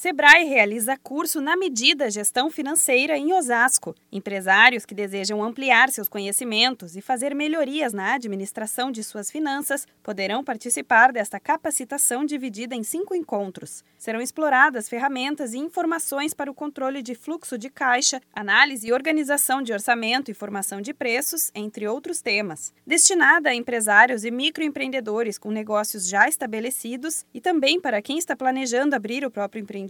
Sebrae realiza curso na medida Gestão Financeira em Osasco. Empresários que desejam ampliar seus conhecimentos e fazer melhorias na administração de suas finanças poderão participar desta capacitação dividida em cinco encontros. Serão exploradas ferramentas e informações para o controle de fluxo de caixa, análise e organização de orçamento e formação de preços, entre outros temas. Destinada a empresários e microempreendedores com negócios já estabelecidos e também para quem está planejando abrir o próprio empreendimento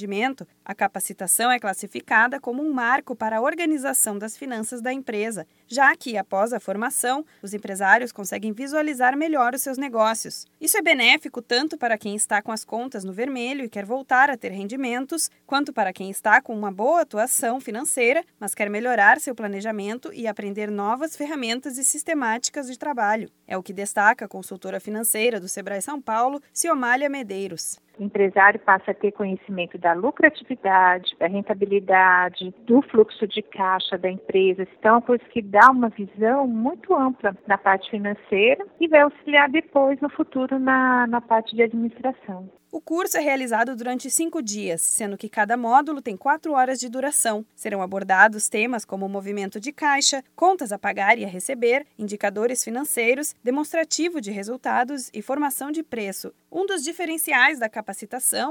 a capacitação é classificada como um marco para a organização das finanças da empresa, já que, após a formação, os empresários conseguem visualizar melhor os seus negócios. Isso é benéfico tanto para quem está com as contas no vermelho e quer voltar a ter rendimentos, quanto para quem está com uma boa atuação financeira, mas quer melhorar seu planejamento e aprender novas ferramentas e sistemáticas de trabalho. É o que destaca a consultora financeira do Sebrae São Paulo, Ciomália Medeiros empresário passa a ter conhecimento da lucratividade, da rentabilidade, do fluxo de caixa da empresa. Então, é coisa que dá uma visão muito ampla na parte financeira e vai auxiliar depois, no futuro, na, na parte de administração. O curso é realizado durante cinco dias, sendo que cada módulo tem quatro horas de duração. Serão abordados temas como movimento de caixa, contas a pagar e a receber, indicadores financeiros, demonstrativo de resultados e formação de preço. Um dos diferenciais da capacitação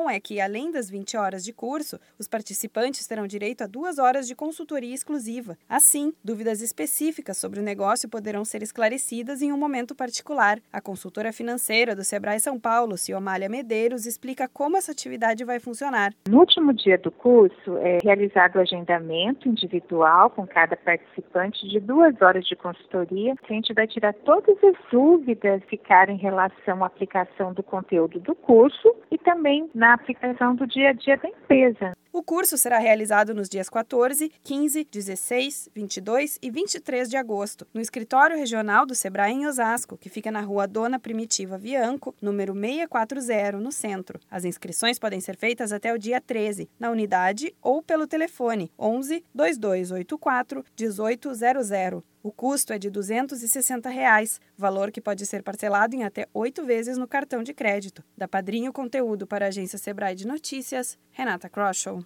é que, além das 20 horas de curso, os participantes terão direito a duas horas de consultoria exclusiva. Assim, dúvidas específicas sobre o negócio poderão ser esclarecidas em um momento particular. A consultora financeira do Sebrae São Paulo, Ciomália Medeiros, explica como essa atividade vai funcionar. No último dia do curso, é realizado o agendamento individual com cada participante de duas horas de consultoria. A gente vai tirar todas as dúvidas que ficaram em relação à aplicação do conteúdo do curso e também na aplicação do dia a dia da empresa. O curso será realizado nos dias 14, 15, 16, 22 e 23 de agosto, no escritório regional do Sebrae em Osasco, que fica na rua Dona Primitiva Vianco, número 640, no centro. As inscrições podem ser feitas até o dia 13, na unidade ou pelo telefone 11 2284 1800. O custo é de 260 reais, valor que pode ser parcelado em até oito vezes no cartão de crédito. Da Padrinho Conteúdo para a agência Sebrae de Notícias, Renata Kroschel.